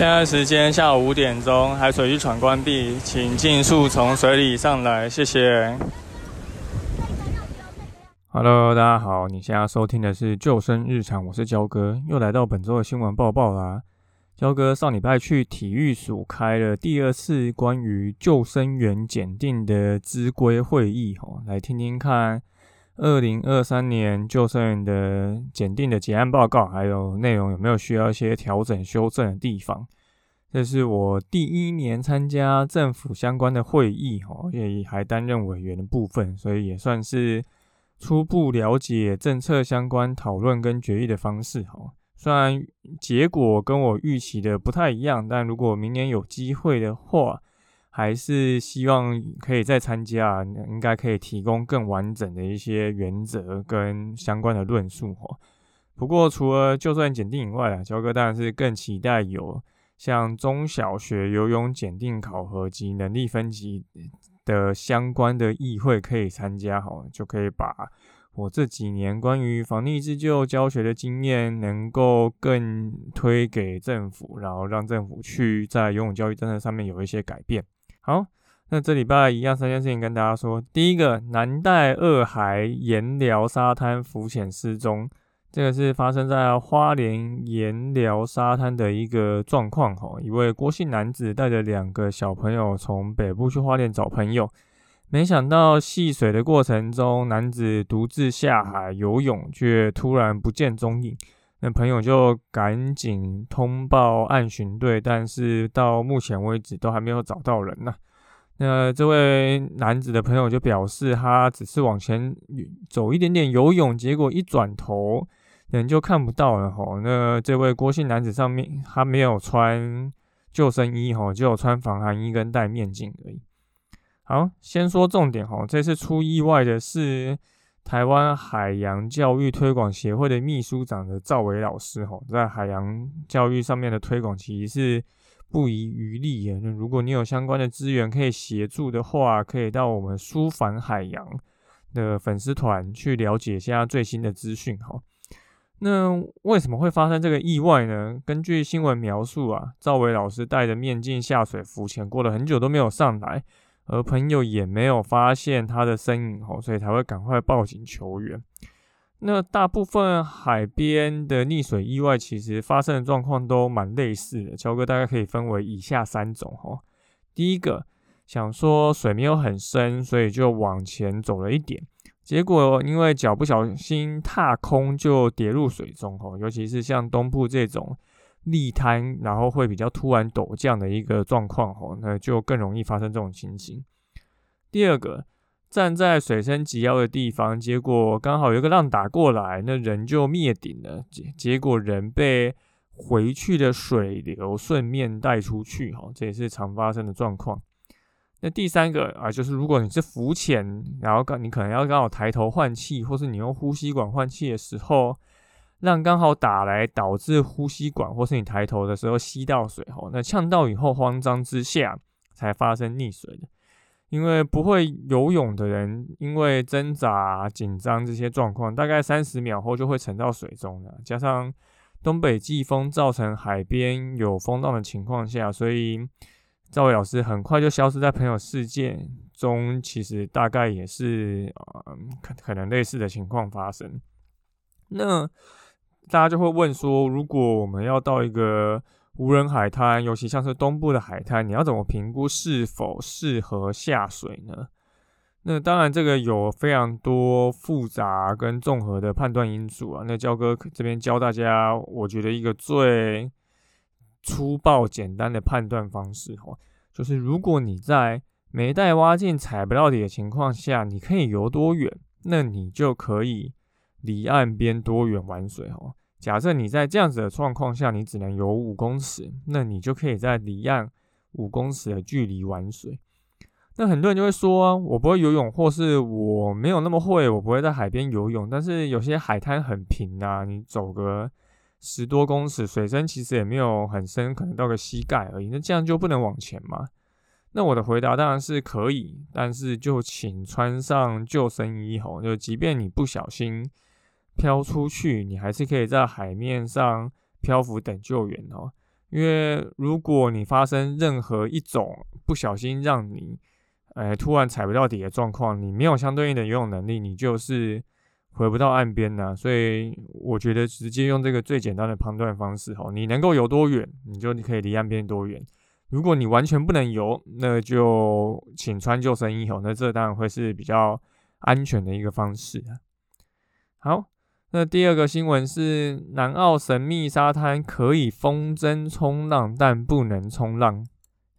现在时间下午五点钟，海水浴场关闭，请尽速从水里上来，谢谢。Hello，大家好，你现在收听的是救生日常，我是焦哥，又来到本周的新闻报报啦。焦哥上礼拜去体育署开了第二次关于救生员检定的资规会议，吼，来听听看二零二三年救生员的检定的结案报告，还有内容有没有需要一些调整修正的地方。这是我第一年参加政府相关的会议，吼，也还担任委员的部分，所以也算是初步了解政策相关讨论跟决议的方式，吼。虽然结果跟我预期的不太一样，但如果明年有机会的话，还是希望可以再参加，应该可以提供更完整的一些原则跟相关的论述，吼。不过除了就算检定以外啊，焦哥当然是更期待有。像中小学游泳检定考核及能力分级的相关的议会可以参加，哈，就可以把我这几年关于防溺自救教学的经验，能够更推给政府，然后让政府去在游泳教育政策上面有一些改变。好，那这礼拜一样三件事情跟大家说，第一个，南戴二海盐寮沙滩浮潜失踪。这个是发生在花莲盐寮沙滩的一个状况吼，一位郭姓男子带着两个小朋友从北部去花莲找朋友，没想到戏水的过程中，男子独自下海游泳，却突然不见踪影。那朋友就赶紧通报案巡队，但是到目前为止都还没有找到人呢。那这位男子的朋友就表示，他只是往前走一点点游泳，结果一转头。人就看不到了吼。那这位郭姓男子上面他没有穿救生衣吼，只有穿防寒衣跟戴面镜而已。好，先说重点吼，这次出意外的是台湾海洋教育推广协会的秘书长的赵伟老师吼，在海洋教育上面的推广其实是不遗余力耶。那如果你有相关的资源可以协助的话，可以到我们书凡海洋的粉丝团去了解一下最新的资讯哈。那为什么会发生这个意外呢？根据新闻描述啊，赵伟老师戴着面镜下水浮潜，过了很久都没有上来，而朋友也没有发现他的身影哦，所以才会赶快报警求援。那大部分海边的溺水意外，其实发生的状况都蛮类似的。乔哥大概可以分为以下三种哈。第一个，想说水没有很深，所以就往前走了一点。结果因为脚不小心踏空，就跌入水中吼，尤其是像东部这种砾滩，然后会比较突然陡降的一个状况吼，那就更容易发生这种情形。第二个，站在水深及腰的地方，结果刚好有一个浪打过来，那人就灭顶了，结结果人被回去的水流顺便带出去哈，这也是常发生的状况。那第三个啊，就是如果你是浮潜，然后刚你可能要刚好抬头换气，或是你用呼吸管换气的时候，让刚好打来，导致呼吸管或是你抬头的时候吸到水吼，那呛到以后慌张之下才发生溺水的。因为不会游泳的人，因为挣扎、紧张这些状况，大概三十秒后就会沉到水中了。加上东北季风造成海边有风浪的情况下，所以。赵伟老师很快就消失在朋友世界中，其实大概也是呃可可能类似的情况发生。那大家就会问说，如果我们要到一个无人海滩，尤其像是东部的海滩，你要怎么评估是否适合下水呢？那当然，这个有非常多复杂跟综合的判断因素啊。那焦哥这边教大家，我觉得一个最。粗暴简单的判断方式哦，就是如果你在没带蛙镜踩不到底的情况下，你可以游多远，那你就可以离岸边多远玩水哦。假设你在这样子的状况下，你只能游五公尺，那你就可以在离岸五公尺的距离玩水。那很多人就会说，我不会游泳，或是我没有那么会，我不会在海边游泳。但是有些海滩很平啊，你走个十多公尺，水深其实也没有很深，可能到个膝盖而已。那这样就不能往前吗？那我的回答当然是可以，但是就请穿上救生衣吼，就即便你不小心漂出去，你还是可以在海面上漂浮等救援哦。因为如果你发生任何一种不小心让你呃，突然踩不到底的状况，你没有相对应的游泳能力，你就是回不到岸边呐。所以我觉得直接用这个最简单的判断方式，吼，你能够游多远，你就你可以离岸边多远。如果你完全不能游，那就请穿救生衣吼。那这当然会是比较安全的一个方式啊好，那第二个新闻是南澳神秘沙滩可以风筝冲浪，但不能冲浪。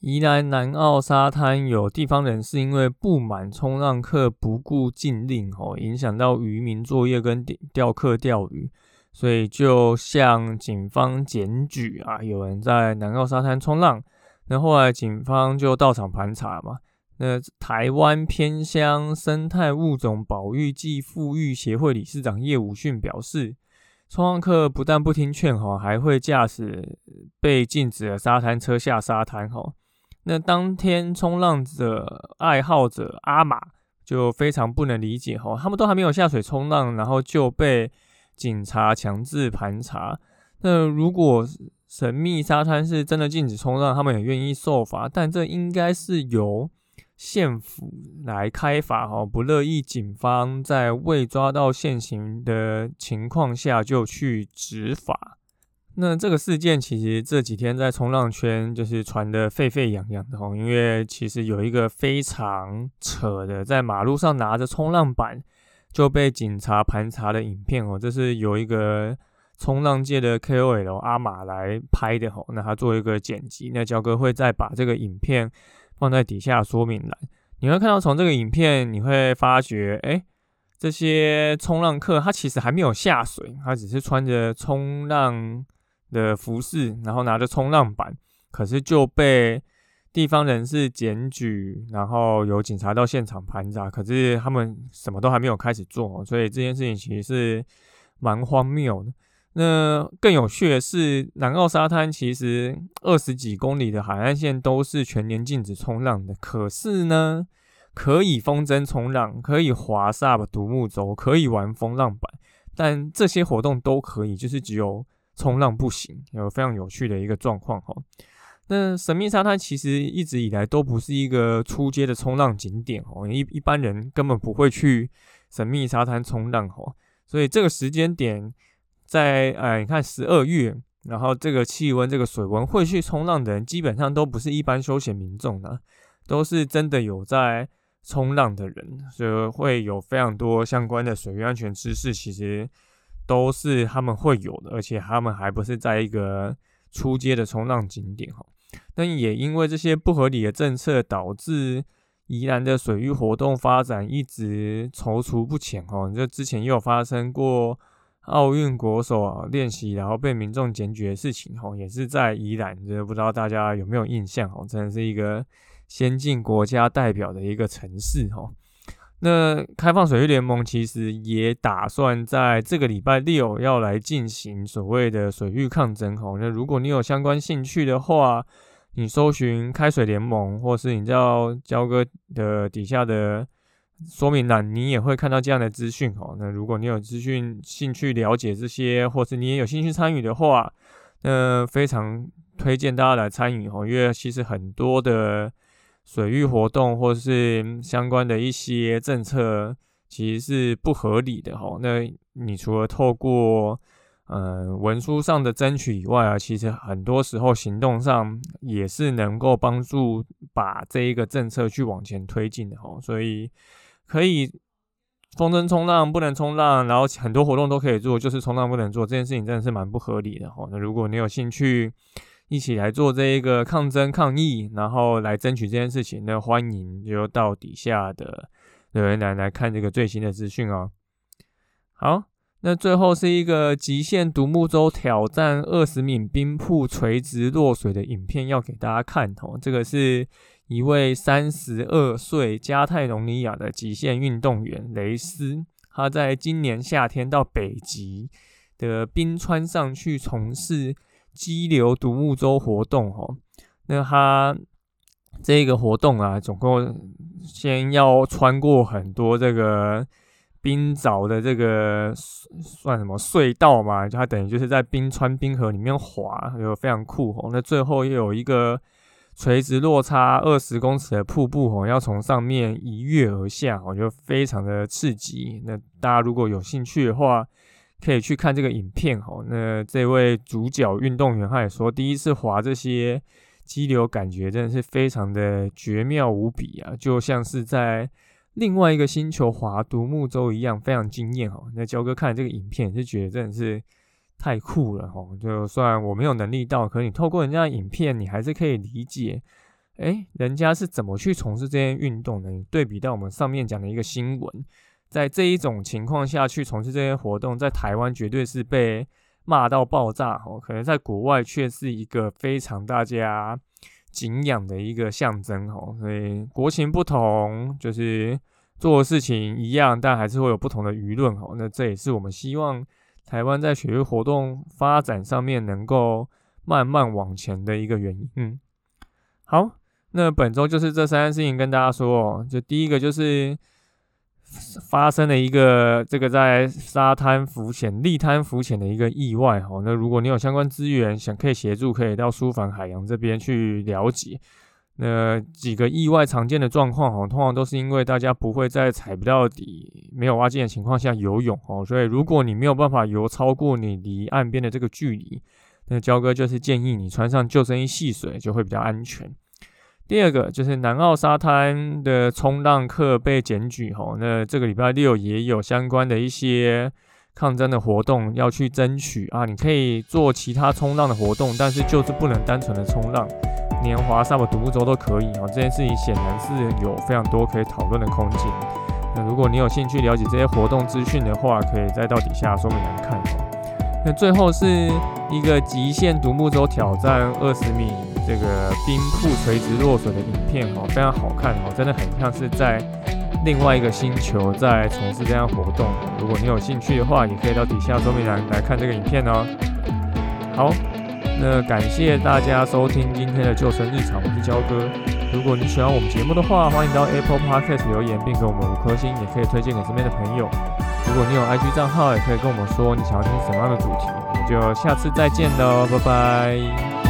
宜兰南澳沙滩有地方人士因为不满冲浪客不顾禁令，哦，影响到渔民作业跟钓客钓鱼，所以就向警方检举啊，有人在南澳沙滩冲浪。那后来警方就到场盘查嘛。那台湾偏乡生态物种保育暨富裕协会理事长叶武训表示，冲浪客不但不听劝吼，还会驾驶被禁止的沙滩车下沙滩吼。那当天冲浪者爱好者阿玛就非常不能理解吼，他们都还没有下水冲浪，然后就被警察强制盘查。那如果神秘沙滩是真的禁止冲浪，他们也愿意受罚，但这应该是由县府来开罚哈，不乐意警方在未抓到现行的情况下就去执法。那这个事件其实这几天在冲浪圈就是传得沸沸扬扬的哦，因为其实有一个非常扯的，在马路上拿着冲浪板就被警察盘查的影片哦，这是有一个冲浪界的 KOL 阿马来拍的哦，那他做一个剪辑，那焦哥会再把这个影片放在底下说明栏，你会看到从这个影片你会发觉，哎，这些冲浪客他其实还没有下水，他只是穿着冲浪。的服饰，然后拿着冲浪板，可是就被地方人士检举，然后有警察到现场盘查，可是他们什么都还没有开始做，所以这件事情其实是蛮荒谬的。那更有趣的是，南澳沙滩其实二十几公里的海岸线都是全年禁止冲浪的，可是呢，可以风筝冲浪，可以滑 SUP 独木舟，可以玩风浪板，但这些活动都可以，就是只有。冲浪不行，有非常有趣的一个状况哈。那神秘沙滩其实一直以来都不是一个出街的冲浪景点哦，一一般人根本不会去神秘沙滩冲浪哦。所以这个时间点在哎，你看十二月，然后这个气温、这个水温会去冲浪的人，基本上都不是一般休闲民众呢，都是真的有在冲浪的人，所以会有非常多相关的水域安全知识，其实。都是他们会有的，而且他们还不是在一个出街的冲浪景点哈。但也因为这些不合理的政策，导致宜兰的水域活动发展一直踌躇不前哈。这之前也有发生过奥运国手啊练习然后被民众检举的事情吼，也是在宜兰，这不知道大家有没有印象哈？真的是一个先进国家代表的一个城市吼。那开放水域联盟其实也打算在这个礼拜六要来进行所谓的水域抗争吼。那如果你有相关兴趣的话，你搜寻开水联盟，或是你叫焦哥的底下的说明栏，你也会看到这样的资讯吼。那如果你有资讯兴趣了解这些，或是你也有兴趣参与的话，那非常推荐大家来参与吼，因为其实很多的。水域活动或是相关的一些政策，其实是不合理的哈。那你除了透过呃文书上的争取以外啊，其实很多时候行动上也是能够帮助把这一个政策去往前推进的哈。所以可以风筝冲浪不能冲浪，然后很多活动都可以做，就是冲浪不能做这件事情真的是蛮不合理的哈。那如果你有兴趣，一起来做这一个抗争抗议，然后来争取这件事情。那欢迎就到底下的留言栏来看这个最新的资讯哦。好，那最后是一个极限独木舟挑战二十米冰瀑垂直落水的影片，要给大家看哦。这个是一位三十二岁加泰隆尼亚的极限运动员雷斯，他在今年夏天到北极的冰川上去从事激流独木舟活动哦。那他这个活动啊，总共先要穿过很多这个。冰凿的这个算什么隧道嘛？它等于就是在冰川冰河里面滑，就非常酷哦。那最后又有一个垂直落差二十公尺的瀑布哦，要从上面一跃而下，我觉得非常的刺激。那大家如果有兴趣的话，可以去看这个影片哦。那这位主角运动员他也说，第一次滑这些激流，感觉真的是非常的绝妙无比啊，就像是在。另外一个星球滑独木舟一样，非常惊艳哈。那焦哥看这个影片是觉得真的是太酷了哈。就算我没有能力到，可你透过人家的影片，你还是可以理解，哎，人家是怎么去从事这些运动的。对比到我们上面讲的一个新闻，在这一种情况下去从事这些活动，在台湾绝对是被骂到爆炸哈。可能在国外却是一个非常大家。敬仰的一个象征哦，所以国情不同，就是做的事情一样，但还是会有不同的舆论哦。那这也是我们希望台湾在学业活动发展上面能够慢慢往前的一个原因。嗯，好，那本周就是这三件事情跟大家说哦，就第一个就是。发生了一个这个在沙滩浮潜、立滩浮潜的一个意外哦。那如果你有相关资源想可以协助，可以到书房海洋这边去了解。那几个意外常见的状况哈，通常都是因为大家不会在踩不到底、没有挖进的情况下游泳哦。所以如果你没有办法游超过你离岸边的这个距离，那焦哥就是建议你穿上救生衣戏水就会比较安全。第二个就是南澳沙滩的冲浪客被检举哦，那这个礼拜六也有相关的一些抗争的活动要去争取啊，你可以做其他冲浪的活动，但是就是不能单纯的冲浪，年华、沙漠独木舟都可以哦。这件事情显然是有非常多可以讨论的空间。那如果你有兴趣了解这些活动资讯的话，可以再到底下说明栏看。那最后是一个极限独木舟挑战二十米。这个冰瀑垂直落水的影片哦，非常好看哦，真的很像是在另外一个星球在从事这样活动。如果你有兴趣的话，也可以到底下说明栏来看这个影片哦。好，那感谢大家收听今天的救生日常，我是焦哥。如果你喜欢我们节目的话，欢迎到 Apple Podcast 留言，并给我们五颗星，也可以推荐给身边的朋友。如果你有 IG 账号，也可以跟我们说你想要听什么样的主题。我们就下次再见喽，拜拜。